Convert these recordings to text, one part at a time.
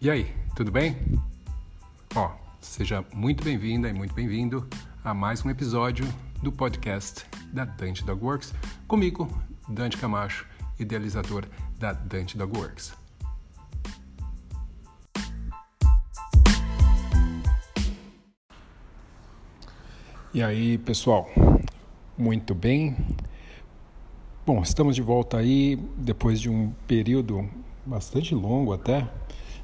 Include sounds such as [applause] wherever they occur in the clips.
E aí, tudo bem? Ó, seja muito bem-vinda e muito bem-vindo a mais um episódio do podcast da Dante Dog Works, comigo, Dante Camacho, idealizador da Dante Dog Works. E aí, pessoal, muito bem? Bom, estamos de volta aí depois de um período bastante longo até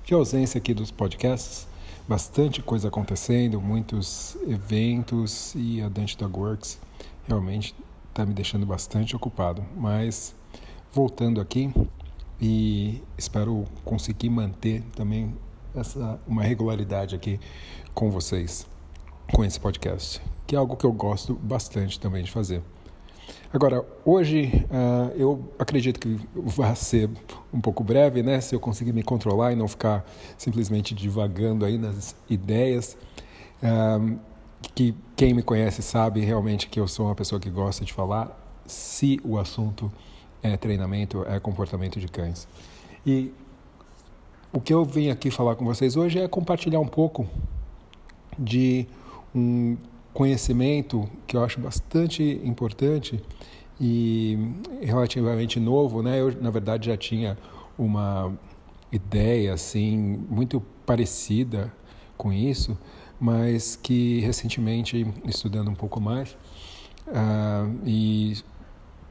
de ausência aqui dos podcasts, bastante coisa acontecendo, muitos eventos e a Dante Dog Works realmente está me deixando bastante ocupado. Mas voltando aqui e espero conseguir manter também essa uma regularidade aqui com vocês com esse podcast, que é algo que eu gosto bastante também de fazer. Agora, hoje uh, eu acredito que vai ser um pouco breve, né? Se eu conseguir me controlar e não ficar simplesmente divagando aí nas ideias. Uh, que quem me conhece sabe realmente que eu sou uma pessoa que gosta de falar se o assunto é treinamento, é comportamento de cães. E o que eu vim aqui falar com vocês hoje é compartilhar um pouco de um conhecimento que eu acho bastante importante e relativamente novo, né? Eu na verdade já tinha uma ideia assim muito parecida com isso, mas que recentemente estudando um pouco mais uh, e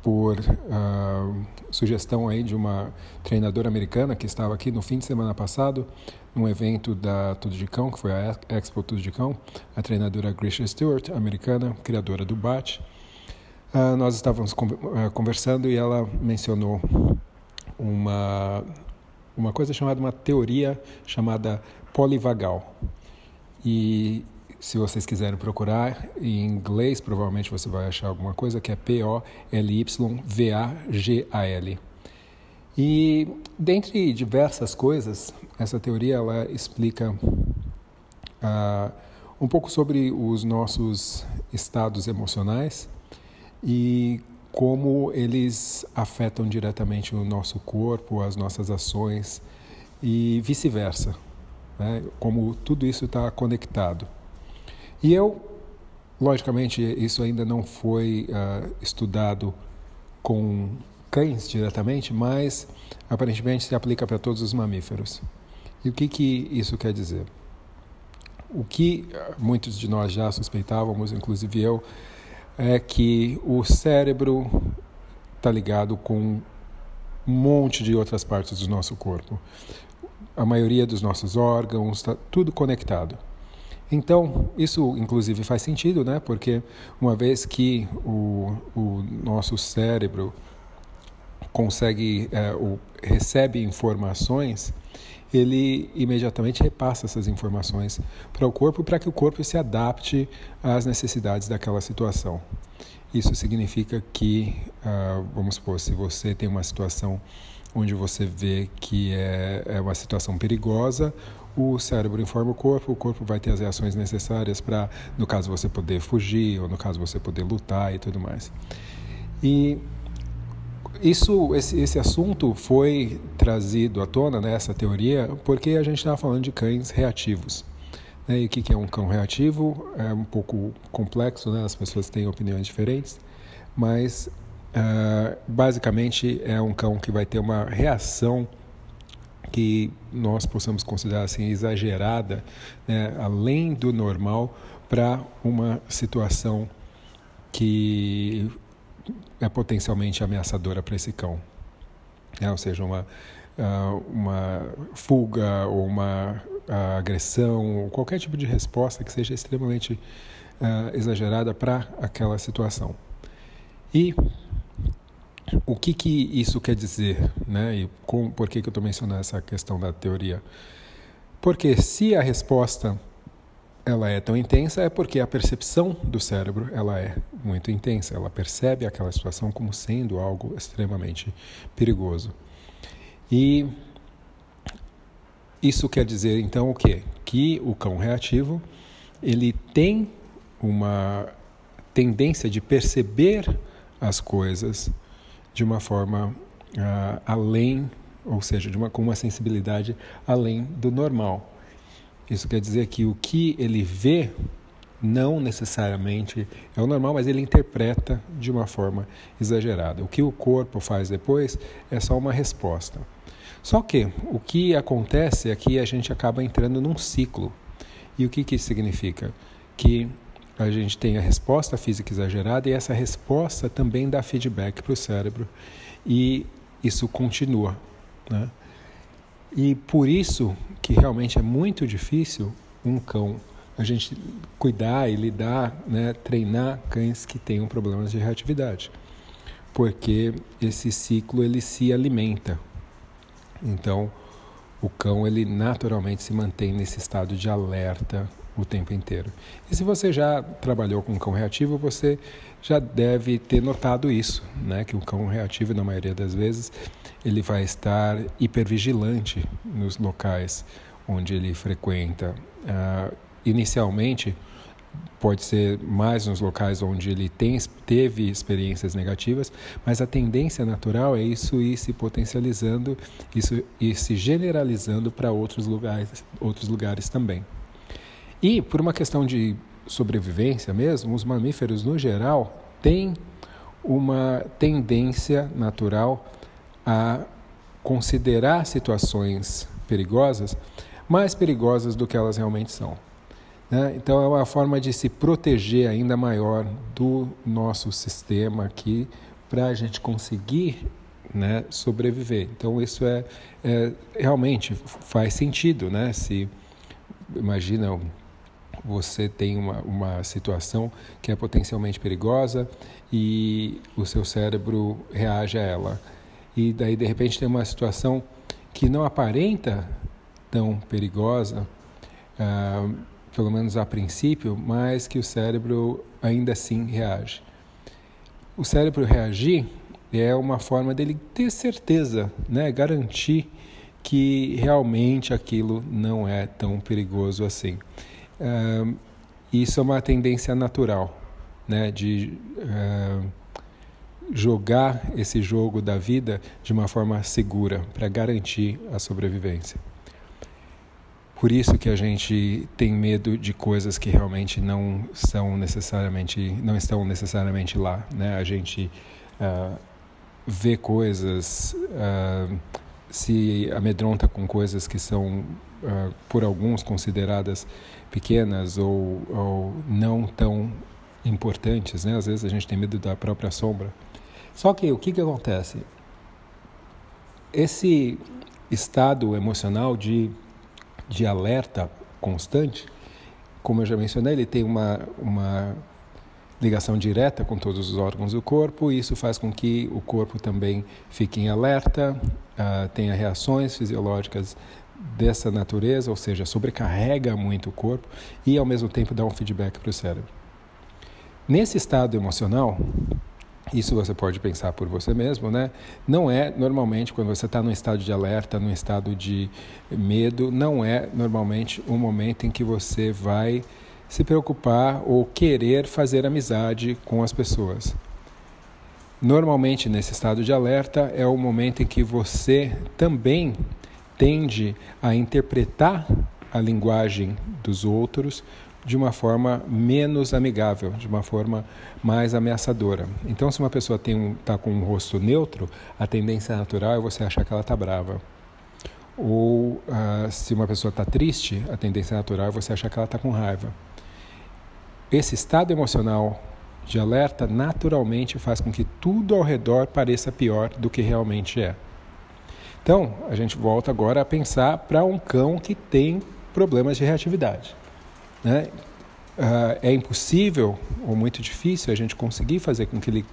por uh, sugestão aí de uma treinadora americana que estava aqui no fim de semana passado, num evento da Tudo de Cão, que foi a Expo Tudo de Cão, a treinadora Grisha Stewart, americana, criadora do BAT. Uh, nós estávamos uh, conversando e ela mencionou uma, uma coisa chamada uma teoria chamada polivagal. E se vocês quiserem procurar em inglês, provavelmente você vai achar alguma coisa que é P-O-L-Y-V-A-G-A-L. E dentre diversas coisas, essa teoria ela explica uh, um pouco sobre os nossos estados emocionais e como eles afetam diretamente o nosso corpo, as nossas ações e vice-versa, né? como tudo isso está conectado. E eu, logicamente, isso ainda não foi uh, estudado com cães diretamente, mas aparentemente se aplica para todos os mamíferos. E o que, que isso quer dizer? O que ah, muitos de nós já suspeitávamos, inclusive eu, é que o cérebro está ligado com um monte de outras partes do nosso corpo. A maioria dos nossos órgãos, está tudo conectado. Então, isso inclusive faz sentido, né? Porque uma vez que o, o nosso cérebro consegue, é, recebe informações, ele imediatamente repassa essas informações para o corpo para que o corpo se adapte às necessidades daquela situação. Isso significa que, uh, vamos supor, se você tem uma situação onde você vê que é, é uma situação perigosa, o cérebro informa o corpo, o corpo vai ter as reações necessárias para, no caso, você poder fugir, ou no caso, você poder lutar e tudo mais. E isso, esse, esse assunto foi trazido à tona, né, essa teoria, porque a gente estava falando de cães reativos. Né? E o que é um cão reativo? É um pouco complexo, né? as pessoas têm opiniões diferentes, mas uh, basicamente é um cão que vai ter uma reação que nós possamos considerar assim exagerada, né, além do normal, para uma situação que é potencialmente ameaçadora para esse cão. É, ou seja, uma, ah, uma fuga ou uma ah, agressão, ou qualquer tipo de resposta que seja extremamente uh, exagerada para aquela situação. E o que, que isso quer dizer, né? E com, por que, que eu estou mencionando essa questão da teoria? Porque se a resposta ela é tão intensa é porque a percepção do cérebro ela é muito intensa. Ela percebe aquela situação como sendo algo extremamente perigoso. E isso quer dizer então o quê? Que o cão reativo ele tem uma tendência de perceber as coisas de uma forma uh, além ou seja, de uma, com uma sensibilidade além do normal. Isso quer dizer que o que ele vê não necessariamente é o normal, mas ele interpreta de uma forma exagerada. O que o corpo faz depois é só uma resposta. Só que o que acontece é que a gente acaba entrando num ciclo. E o que, que isso significa? Que a gente tem a resposta física exagerada e essa resposta também dá feedback para o cérebro e isso continua. Né? E por isso que realmente é muito difícil um cão a gente cuidar e lidar, né, treinar cães que tenham problemas de reatividade, porque esse ciclo ele se alimenta. Então, o cão ele naturalmente se mantém nesse estado de alerta o tempo inteiro. E se você já trabalhou com um cão reativo, você já deve ter notado isso, né? Que o cão reativo, na maioria das vezes, ele vai estar hipervigilante nos locais onde ele frequenta. Uh, inicialmente, pode ser mais nos locais onde ele tem, teve experiências negativas, mas a tendência natural é isso ir se potencializando, isso ir se generalizando para outros lugares, outros lugares também. E por uma questão de sobrevivência mesmo, os mamíferos no geral têm uma tendência natural a considerar situações perigosas mais perigosas do que elas realmente são. Né? Então é uma forma de se proteger ainda maior do nosso sistema aqui para a gente conseguir né, sobreviver. Então isso é, é, realmente faz sentido, né? Se imagina você tem uma, uma situação que é potencialmente perigosa e o seu cérebro reage a ela. E daí, de repente, tem uma situação que não aparenta tão perigosa, ah, pelo menos a princípio, mas que o cérebro ainda assim reage. O cérebro reagir é uma forma dele ter certeza, né? garantir que realmente aquilo não é tão perigoso assim. Uh, isso é uma tendência natural, né? de uh, jogar esse jogo da vida de uma forma segura para garantir a sobrevivência. Por isso que a gente tem medo de coisas que realmente não são necessariamente, não estão necessariamente lá, né? A gente uh, vê coisas, uh, se amedronta com coisas que são uh, por alguns consideradas pequenas ou, ou não tão importantes, né? Às vezes a gente tem medo da própria sombra. Só que o que que acontece? Esse estado emocional de de alerta constante, como eu já mencionei, ele tem uma, uma ligação direta com todos os órgãos do corpo, e isso faz com que o corpo também fique em alerta, uh, tenha reações fisiológicas dessa natureza, ou seja, sobrecarrega muito o corpo e ao mesmo tempo dá um feedback para o cérebro. Nesse estado emocional, isso você pode pensar por você mesmo, né? Não é normalmente quando você está num estado de alerta, num estado de medo, não é normalmente um momento em que você vai se preocupar ou querer fazer amizade com as pessoas. Normalmente, nesse estado de alerta, é o momento em que você também tende a interpretar a linguagem dos outros de uma forma menos amigável, de uma forma mais ameaçadora. Então, se uma pessoa está um, tá com um rosto neutro, a tendência natural é você achar que ela está brava. Ou uh, se uma pessoa está triste, a tendência natural é você achar que ela está com raiva. Esse estado emocional de alerta naturalmente faz com que tudo ao redor pareça pior do que realmente é. Então, a gente volta agora a pensar para um cão que tem problemas de reatividade. Né? Uh, é impossível ou muito difícil a gente conseguir fazer com que ele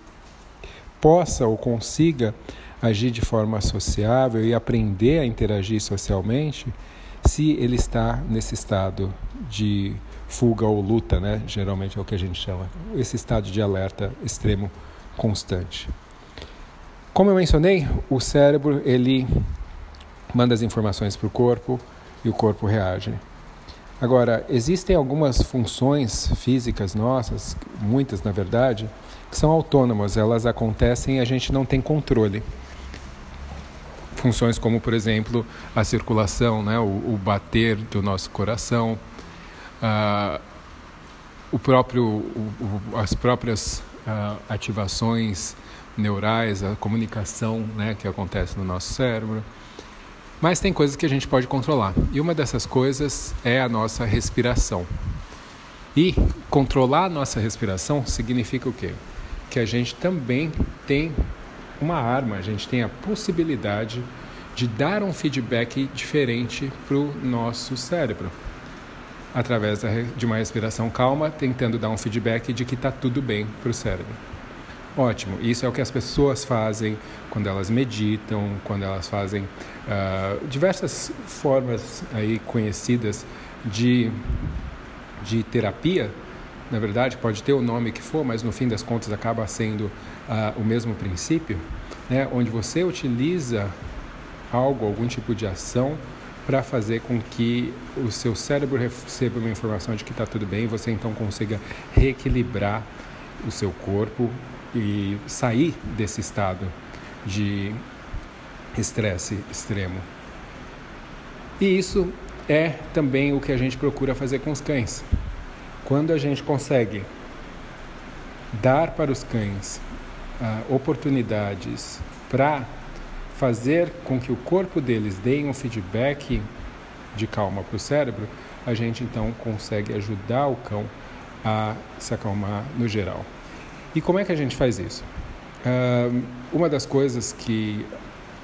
possa ou consiga agir de forma sociável e aprender a interagir socialmente se ele está nesse estado de fuga ou luta, né? Geralmente é o que a gente chama, esse estado de alerta extremo constante. Como eu mencionei, o cérebro ele manda as informações para o corpo e o corpo reage. Agora, existem algumas funções físicas nossas, muitas na verdade, que são autônomas, elas acontecem e a gente não tem controle. funções como, por exemplo, a circulação, né, o, o bater do nosso coração, uh, o próprio, o, o, as próprias uh, ativações neurais, a comunicação né, que acontece no nosso cérebro. Mas tem coisas que a gente pode controlar. E uma dessas coisas é a nossa respiração. E controlar a nossa respiração significa o quê? Que a gente também tem uma arma, a gente tem a possibilidade de dar um feedback diferente para o nosso cérebro. Através de uma respiração calma, tentando dar um feedback de que está tudo bem para o cérebro. Ótimo, isso é o que as pessoas fazem quando elas meditam, quando elas fazem uh, diversas formas aí conhecidas de, de terapia. Na verdade, pode ter o nome que for, mas no fim das contas acaba sendo uh, o mesmo princípio, né? onde você utiliza algo, algum tipo de ação para fazer com que o seu cérebro receba uma informação de que está tudo bem você então consiga reequilibrar o seu corpo e sair desse estado de estresse extremo. E isso é também o que a gente procura fazer com os cães. Quando a gente consegue dar para os cães uh, oportunidades para fazer com que o corpo deles dê um feedback de calma para o cérebro, a gente então consegue ajudar o cão a se acalmar no geral. E como é que a gente faz isso? Uh, uma das coisas que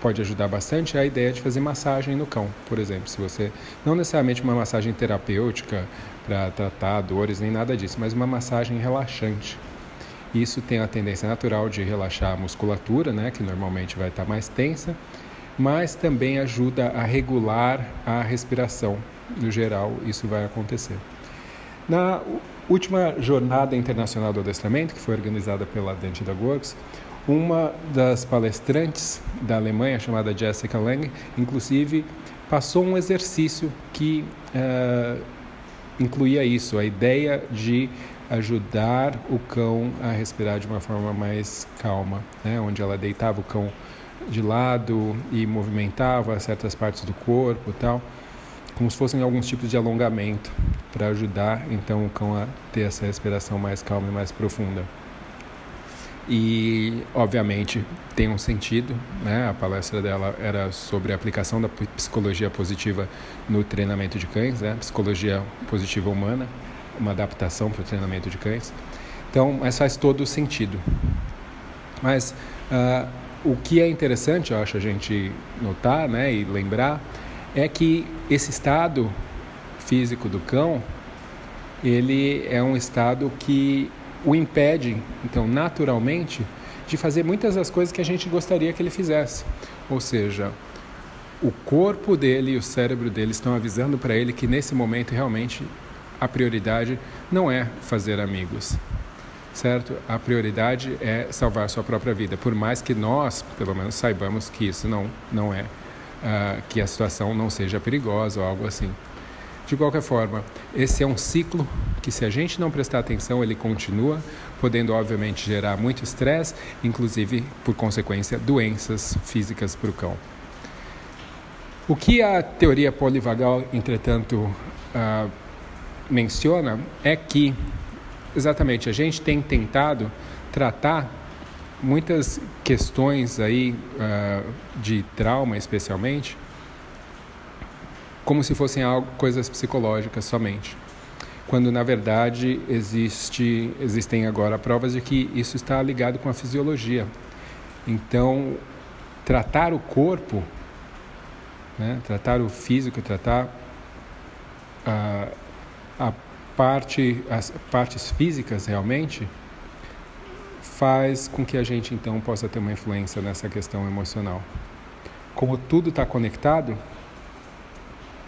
pode ajudar bastante é a ideia de fazer massagem no cão, por exemplo. Se você não necessariamente uma massagem terapêutica para tratar dores nem nada disso, mas uma massagem relaxante. Isso tem a tendência natural de relaxar a musculatura, né, que normalmente vai estar mais tensa, mas também ajuda a regular a respiração. No geral, isso vai acontecer. Na última jornada internacional do adestramento, que foi organizada pela Dente da Works, uma das palestrantes da Alemanha, chamada Jessica Lang, inclusive passou um exercício que uh, incluía isso, a ideia de ajudar o cão a respirar de uma forma mais calma, né? onde ela deitava o cão de lado e movimentava certas partes do corpo tal como se fossem alguns tipos de alongamento para ajudar então o cão a ter essa respiração mais calma e mais profunda. E, obviamente, tem um sentido, né? A palestra dela era sobre a aplicação da psicologia positiva no treinamento de cães, né? Psicologia positiva humana, uma adaptação para o treinamento de cães. Então, mas faz todo sentido. Mas uh, o que é interessante, eu acho, a gente notar, né, e lembrar, é que esse estado físico do cão, ele é um estado que o impede, então, naturalmente, de fazer muitas das coisas que a gente gostaria que ele fizesse. Ou seja, o corpo dele e o cérebro dele estão avisando para ele que nesse momento realmente a prioridade não é fazer amigos, certo? A prioridade é salvar sua própria vida, por mais que nós, pelo menos, saibamos que isso não, não é uh, que a situação não seja perigosa ou algo assim. De qualquer forma, esse é um ciclo que, se a gente não prestar atenção, ele continua, podendo, obviamente, gerar muito estresse, inclusive, por consequência, doenças físicas para o cão. O que a teoria polivagal, entretanto, uh, menciona é que, exatamente, a gente tem tentado tratar muitas questões aí uh, de trauma, especialmente, como se fossem algo, coisas psicológicas somente, quando na verdade existe, existem agora provas de que isso está ligado com a fisiologia. Então, tratar o corpo, né, tratar o físico, tratar uh, a parte, as partes físicas realmente faz com que a gente então possa ter uma influência nessa questão emocional. Como tudo está conectado,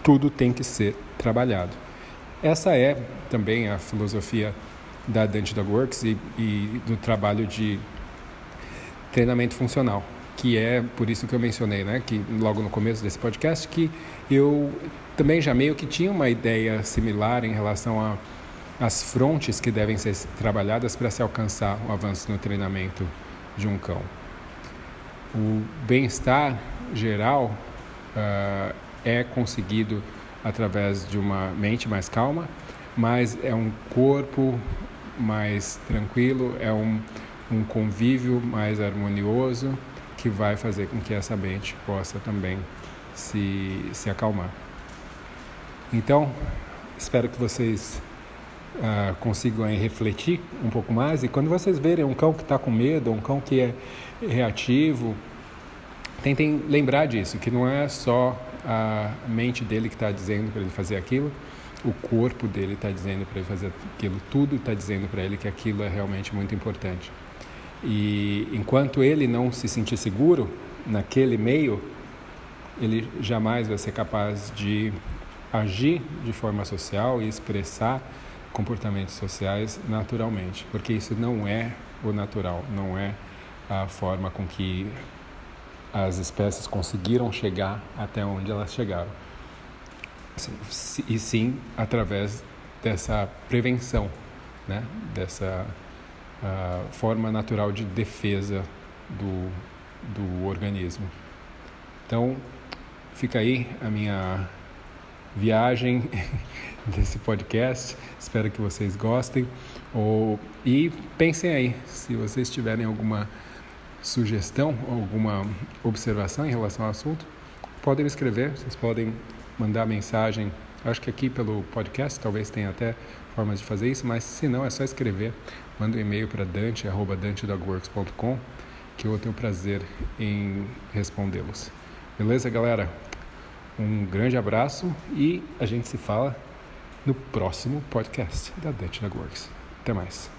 tudo tem que ser trabalhado. Essa é também a filosofia da Dante Dog Works e, e do trabalho de treinamento funcional, que é por isso que eu mencionei, né, que logo no começo desse podcast, que eu também já meio que tinha uma ideia similar em relação a as frontes que devem ser trabalhadas para se alcançar o avanço no treinamento de um cão. O bem-estar geral uh, é conseguido através de uma mente mais calma, mas é um corpo mais tranquilo, é um, um convívio mais harmonioso que vai fazer com que essa mente possa também se, se acalmar. Então, espero que vocês uh, consigam aí, refletir um pouco mais e quando vocês verem um cão que está com medo, um cão que é reativo, tentem lembrar disso, que não é só a mente dele que está dizendo para ele fazer aquilo, o corpo dele está dizendo para ele fazer aquilo, tudo está dizendo para ele que aquilo é realmente muito importante. E enquanto ele não se sentir seguro naquele meio, ele jamais vai ser capaz de agir de forma social e expressar comportamentos sociais naturalmente, porque isso não é o natural, não é a forma com que as espécies conseguiram chegar até onde elas chegaram. E sim através dessa prevenção, né? dessa a forma natural de defesa do, do organismo. Então, fica aí a minha viagem [laughs] desse podcast. Espero que vocês gostem. Ou, e pensem aí, se vocês tiverem alguma sugestão, alguma observação em relação ao assunto, podem escrever, vocês podem mandar mensagem. Acho que aqui pelo podcast talvez tenha até formas de fazer isso, mas se não, é só escrever manda um e-mail para dante.dantedogworks.com que eu tenho prazer em respondê-los. Beleza, galera? Um grande abraço e a gente se fala no próximo podcast da Dante Dog Works. Até mais.